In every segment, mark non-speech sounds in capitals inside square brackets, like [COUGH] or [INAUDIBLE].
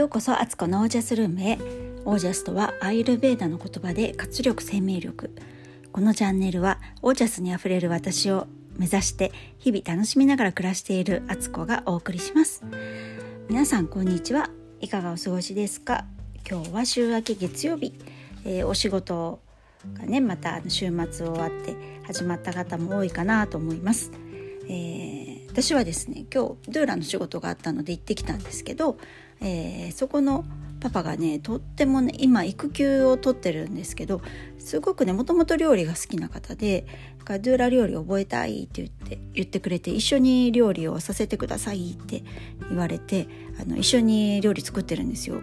ようこそアツコのオージャスルームへ。オージャスとはアイルベーダの言葉で活力生命力。このチャンネルはオージャスにあふれる私を目指して日々楽しみながら暮らしているアツコがお送りします。皆さんこんにちは。いかがお過ごしですか？今日は週明け月曜日、えー、お仕事がねまた週末終わって始まった方も多いかなと思います、えー、私はですね今日ドゥーラの仕事があったので行ってきたんですけど、えー、そこのパパがねとってもね今育休を取ってるんですけどすごくねもともと料理が好きな方で「ドゥーラ料理覚えたい」って言って言ってくれて一緒に料理をさせてくださいって言われてあの一緒に料理作ってるんですよ。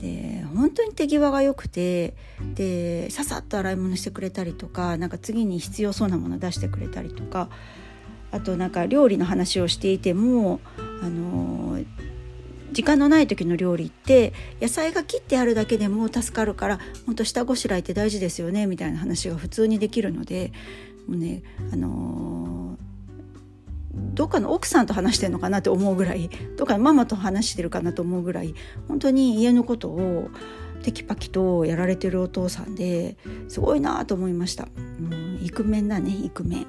で本当に手際が良くてでささっと洗い物してくれたりとかなんか次に必要そうなもの出してくれたりとかあとなんか料理の話をしていてもあの時間のない時の料理って野菜が切ってあるだけでも助かるから本当下ごしらえって大事ですよねみたいな話が普通にできるのでもうねあのどっかの奥さんと話してるのかなって思うぐらいどっかのママと話してるかなと思うぐらい本当に家のことをテキパキとやられてるお父さんですごいなと思いました。もうイクメンだねイクメン。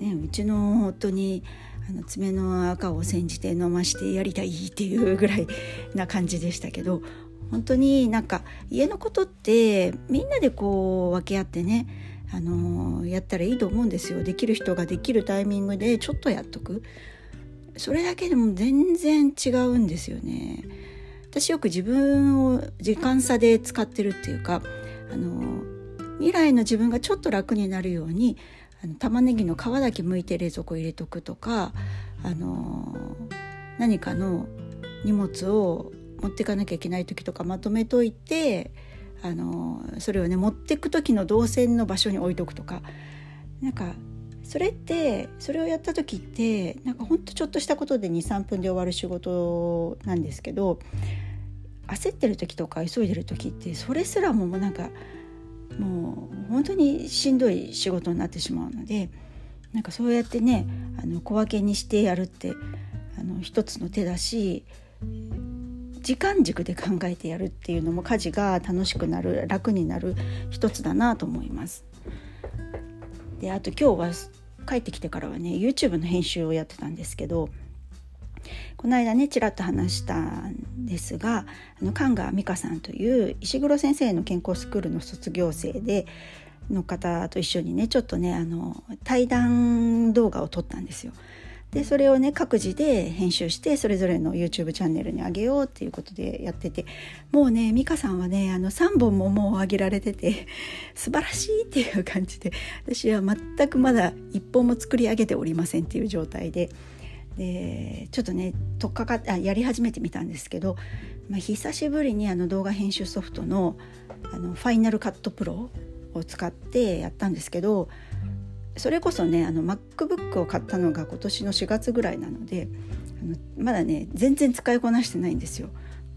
ね、うちの夫にあの爪の赤を煎じて飲ましてやりたいっていうぐらいな感じでしたけど本当になんか家のことってみんなでこう分け合ってねあのやったらいいと思うんですよ。できる人ができるタイミングでちょっとやっとく。それだけでも全然違うんですよね。私よく自分を時間差で使ってるっていうかあの未来の自分がちょっと楽になるようにあの玉ねぎの皮だけ剥いて冷蔵庫入れとくとか、あの何かの荷物を持っていかなきゃいけない時とかまとめといて、あのそれをね持ってく時の動線の場所に置いとくとか。なんかそれってそれをやった時ってなんかほんとちょっとしたことで23分で終わる仕事なんですけど焦ってる時とか急いでる時ってそれすらももうなんかもう本当にしんどい仕事になってしまうのでなんかそうやってねあの小分けにしてやるってあの一つの手だし時間軸で考えてやるっていうのも家事が楽しくなる楽になる一つだなと思います。であと今日は帰ってきてからはね YouTube の編集をやってたんですけどこの間ねちらっと話したんですがあの神賀美香さんという石黒先生の健康スクールの卒業生での方と一緒にねちょっとねあの対談動画を撮ったんですよ。でそれをね各自で編集してそれぞれの YouTube チャンネルに上げようっていうことでやっててもうね美香さんはねあの3本ももう上げられてて素晴らしいっていう感じで私は全くまだ1本も作り上げておりませんっていう状態ででちょっとねとっかかあやり始めてみたんですけど、まあ、久しぶりにあの動画編集ソフトのあのファイナルカットプロを使ってやったんですけどそれこそねあの MacBook を買ったのが今年の4月ぐらいなのであのまだね全然使いこなしてないんですよ。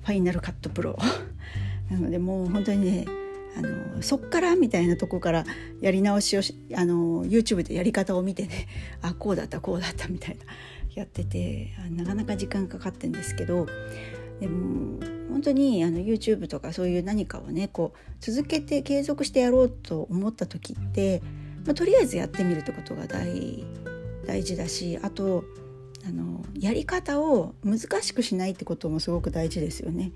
ファイナルカットプロなのでもう本当にねあのそっからみたいなとこからやり直しをあの YouTube でやり方を見てねあこうだったこうだったみたいな。やっててなかなか時間かかってんですけどでも本当にあの YouTube とかそういう何かをねこう続けて継続してやろうと思った時って、まあ、とりあえずやってみるってことが大大事だしあとあのやり方を難しくしないってこともすごく大事ですよね。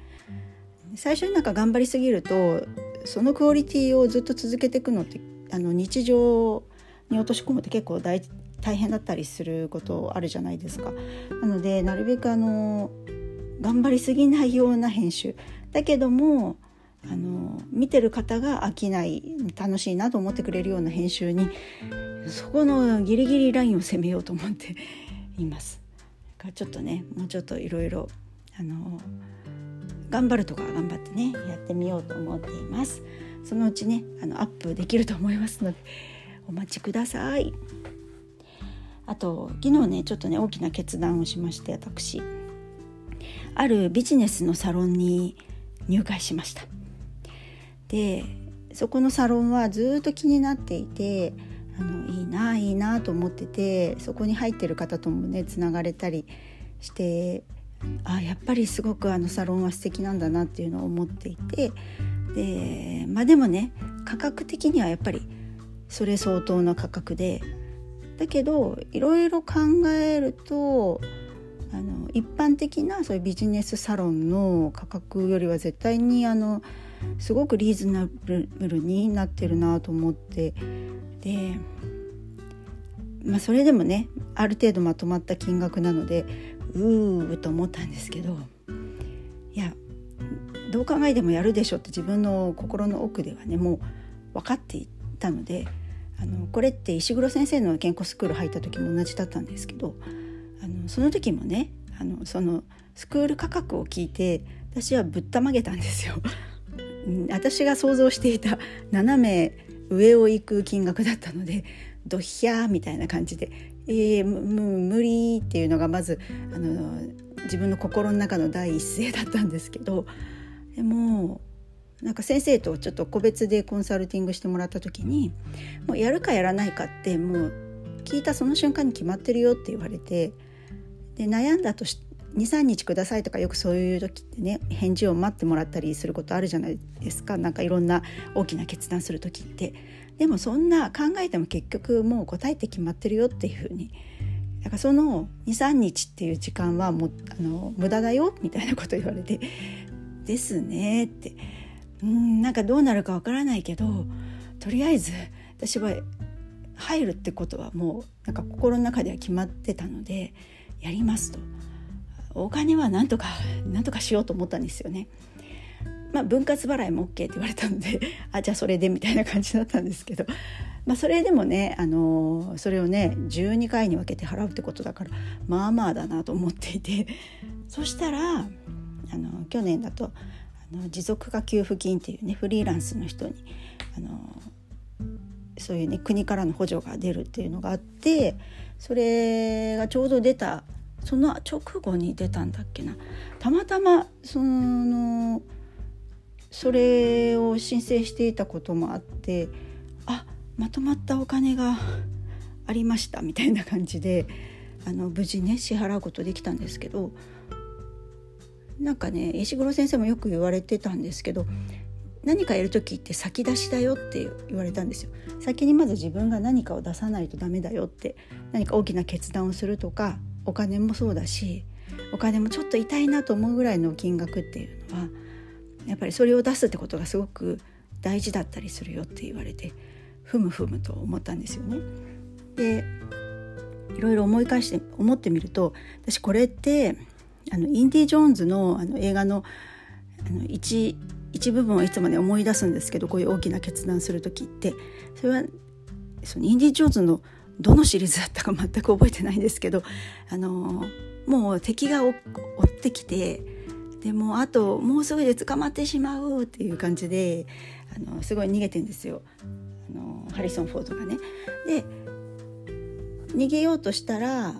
最初になんか頑張りすぎるとそのクオリティをずっと続けていくのってあの日常に落とし込むって結構大大変だったりすることあるじゃないですか。なのでなるべくあの頑張りすぎないような編集だけどもあの見てる方が飽きない楽しいなと思ってくれるような編集にそこのギリギリラインを攻めようと思っています。ちょっとねもうちょっといろいろあの頑張るとか頑張ってねやってみようと思っています。そのうちねあのアップできると思いますのでお待ちください。あと昨日ねちょっとね大きな決断をしまして私。あるビジネスのサロンに入会しました。でそこのサロンはずっと気になっていてあのいいないいなと思っててそこに入ってる方ともねつながれたりしてあやっぱりすごくあのサロンは素敵なんだなっていうのを思っていてでまあでもね価格的にはやっぱりそれ相当な価格でだけどいろいろ考えるとあの一般的なそういうビジネスサロンの価格よりは絶対にあのすごくリーズナブルになってるなと思ってで、まあ、それでもねある程度まとまった金額なのでうーと思ったんですけどいやどう考えてもやるでしょって自分の心の奥ではねもう分かっていたのであのこれって石黒先生の健康スクール入った時も同じだったんですけどあのその時もねあのそのスクール価格を聞いて私はぶったまげたんですよ。[LAUGHS] 私が想像していた斜め上を行く金額だったのでドヒャーみたいな感じで「えー、無理」っていうのがまずあの自分の心の中の第一声だったんですけどでもなんか先生とちょっと個別でコンサルティングしてもらった時にもうやるかやらないかってもう聞いたその瞬間に決まってるよって言われてで悩んだとし23日くださいとかよくそういう時ってね返事を待ってもらったりすることあるじゃないですか。なんかいろんな大きな決断する時って。でもそんな考えても結局もう答えて決まってるよっていうふうに。だからその23日っていう時間はもあの無駄だよみたいなこと言われて「ですね」って。うんなんかどうなるかわからないけどとりあえず私は入るってことはもうなんか心の中では決まってたのでやりますと。お金はなんとかなんとかしようと思ったんですよね。まあ、分割払いも OK って言われたので [LAUGHS] あじゃあそれでみたいな感じだったんですけど、まあ、それでもね、あのそれをね12回に分けて払うってことだからまあまあだなと思っていてそしたらあの去年だとあの持続化給付金っていうねフリーランスの人にあのそういうね国からの補助が出るっていうのがあってそれがちょうど出たその直後に出たんだっけな。たまたまそのそれを申請していたこともあってあまとまったお金がありましたみたいな感じであの無事ね支払うことできたんですけどなんかね石黒先生もよく言われてたんですけど何かやる時って先出しだよって言われたんですよ先にまず自分が何かを出さないとダメだよって何か大きな決断をするとかお金もそうだしお金もちょっと痛いなと思うぐらいの金額っていうのはやっぱりそれを出すってことがすごく大事だったりするよって言われてふむふむと思ったんですよね。でいろいろ思い返して思ってみると私これってあのインディ・ジョーンズのあの映画のあの一一部分をいつもね思い出すんですけどこういう大きな決断する時ってそれはそのインディ・ジョーンズのどのシリーズだったか [LAUGHS] 全く覚えてないんですけどあのもう敵が追ってきてでもあともうすぐで捕まってしまうっていう感じであのすごい逃げてんですよあのハリソン・フォードがね。で逃げようとしたら、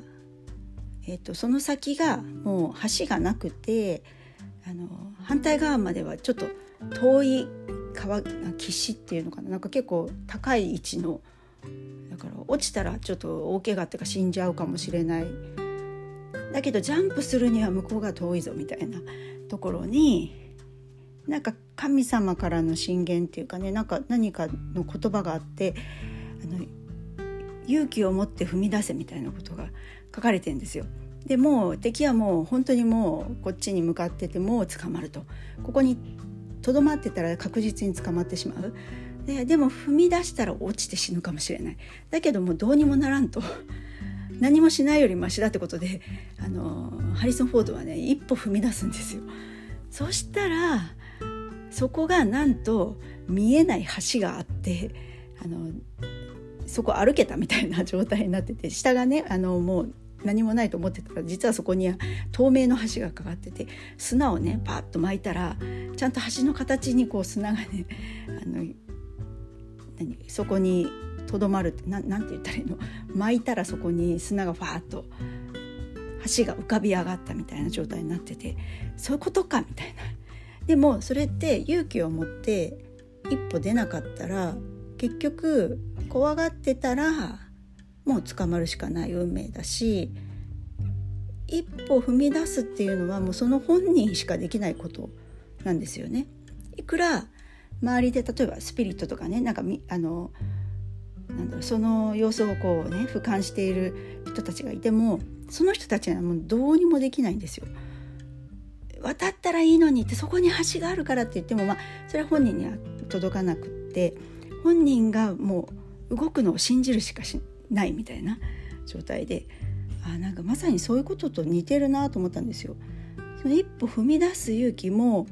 えーと、その先がもう橋がなくてあの反対側まではちょっと遠い川岸っていうのかな。なんか結構高い位置のだから落ちたらちょっと大怪我っていうか死んじゃうかもしれない。だけどジャンプするには向こうが遠いぞみたいなところになんか神様からの進言っていうかねなんか何かの言葉があってあの勇気を持って踏み出せみたいなことが書かれてんですよ。でもう敵はもう本当にもうこっちに向かっててもう捕まると。ここにとどまってたら確実に捕まってしまう。ででも踏み出したら落ちて死ぬかもしれない。だけどもどうにもならんと。[LAUGHS] 何もしないよりマシだってことであのハリソン・フォードはね一歩踏み出すんですよ。そしたらそこがなんと見えない橋があってあのそこ歩けたみたいな状態になってて [LAUGHS] 下がねあのもう何もないと思ってたら実はそこに透明の橋がかかってて砂をねパッと巻いたらちゃんと橋の形にこう砂がね [LAUGHS] あの何そこにとどまるってなんて言ったらいいの？巻いたらそこに砂がファーッと橋が浮かび上がったみたいな状態になっててそういうことかみたいな。でもそれって勇気を持って一歩出なかったら結局怖がってたらもう捕まるしかない運命だし一歩踏み出すっていうのはもうその本人しかできないことなんですよね。いくら周りで例えばスピリットとかねなんかあのなんだろうその様子をこうね俯瞰している人たちがいてもその人たちはもうどうにもできないんですよ。渡ったらいいのにってそこに橋があるからって言ってもまあそれは本人には届かなくって本人がもう動くのを信じるしかしないみたいな状態であなんかまさにそういうことと似てるなと思ったんですよ。その一歩踏み出す勇気も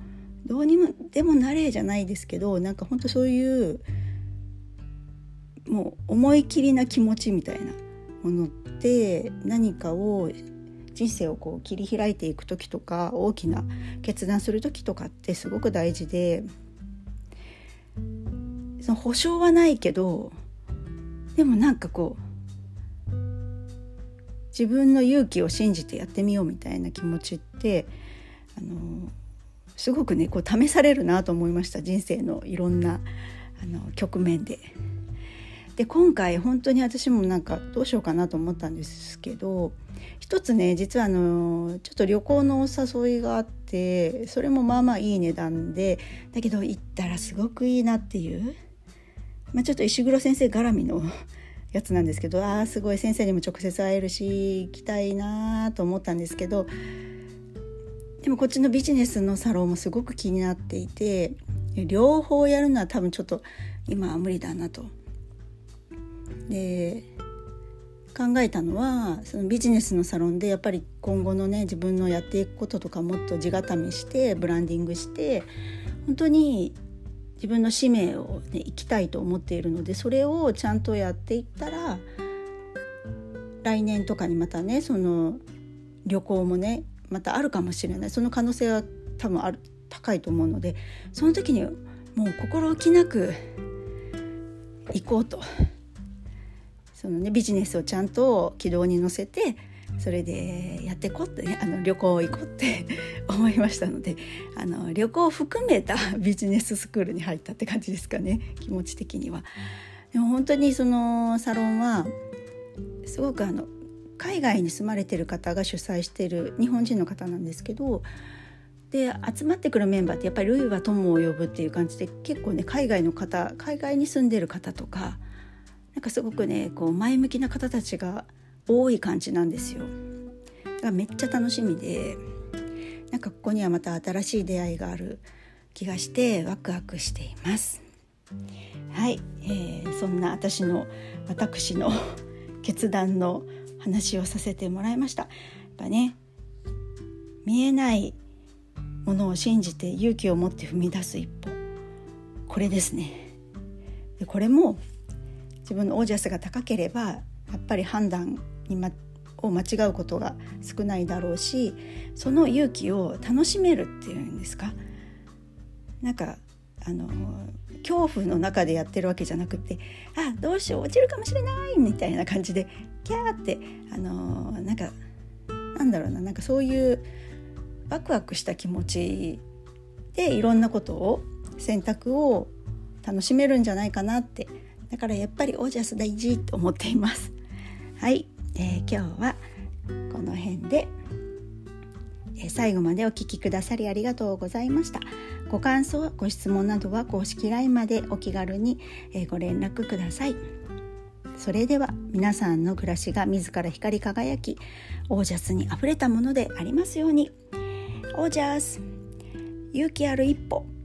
どうにもでもなれじゃないですけどなんか本当そういうもう思い切りな気持ちみたいなものって何かを人生をこう切り開いていく時とか大きな決断する時とかってすごく大事で保証はないけどでもなんかこう自分の勇気を信じてやってみようみたいな気持ちってあのすごくねこう試されるなと思いました人生のいろんなあの局面で。で今回本当に私もなんかどうしようかなと思ったんですけど一つね実はあのちょっと旅行のお誘いがあってそれもまあまあいい値段でだけど行ったらすごくいいなっていう、まあ、ちょっと石黒先生絡みのやつなんですけどああすごい先生にも直接会えるし行きたいなと思ったんですけどでもこっちのビジネスのサロンもすごく気になっていて両方やるのは多分ちょっと今は無理だなと。で考えたのはそのビジネスのサロンでやっぱり今後のね自分のやっていくこととかもっと地固めしてブランディングして本当に自分の使命を、ね、生きたいと思っているのでそれをちゃんとやっていったら来年とかにまたねその旅行もねまたあるかもしれない。その可能性は多分ある高いと思うのでその時にもう心置きなく行こうと。その、ね、ビジネスをちゃんと軌道に乗せてそれでやってこってあの旅行行こうって [LAUGHS] 思いましたのであの旅行を含めた [LAUGHS] ビジネススクールに入ったって感じですかね気持ち的には。でも本当にそのサロンはすごくあの海外に住まれてる方が主催している日本人の方なんですけどで集まってくるメンバーってやっぱり「ルイは友を呼ぶ」っていう感じで結構ね海外の方海外に住んでる方とかなんかすごくねこう前向きな方たちが多い感じなんですよ。だからめっちゃ楽しみでなんかここにはまた新しい出会いがある気がしてワクワクしています。はい、えー、そんな私の私の [LAUGHS] 決断の話をさせてもらいました。やっぱね見えないものを信じて勇気を持って踏み出す一歩これですねでこれも自分のオージャスが高ければやっぱり判断に、ま、を間違うことが少ないだろうしその勇気を楽しめるっていうんですか？なんかあの恐怖の中でやってるわけじゃなくてあどうしよう落ちるかもしれないみたいな感じでキャーってあのなんかなんだろうななんかそういうワクワクした気持ちでいろんなことを選択を楽しめるんじゃないかなって。だからやっぱりオージャス大事と思っています。はい、え、今日はこの辺で、え、最後までお聴きくださりありがとうございました。ご感想ご質問などは公式 LINE までお気軽に、え、ご連絡ください。それでは皆さんの暮らしが自ら光り輝きオージャスにあふれたものでありますように。オージャス勇気ある一歩。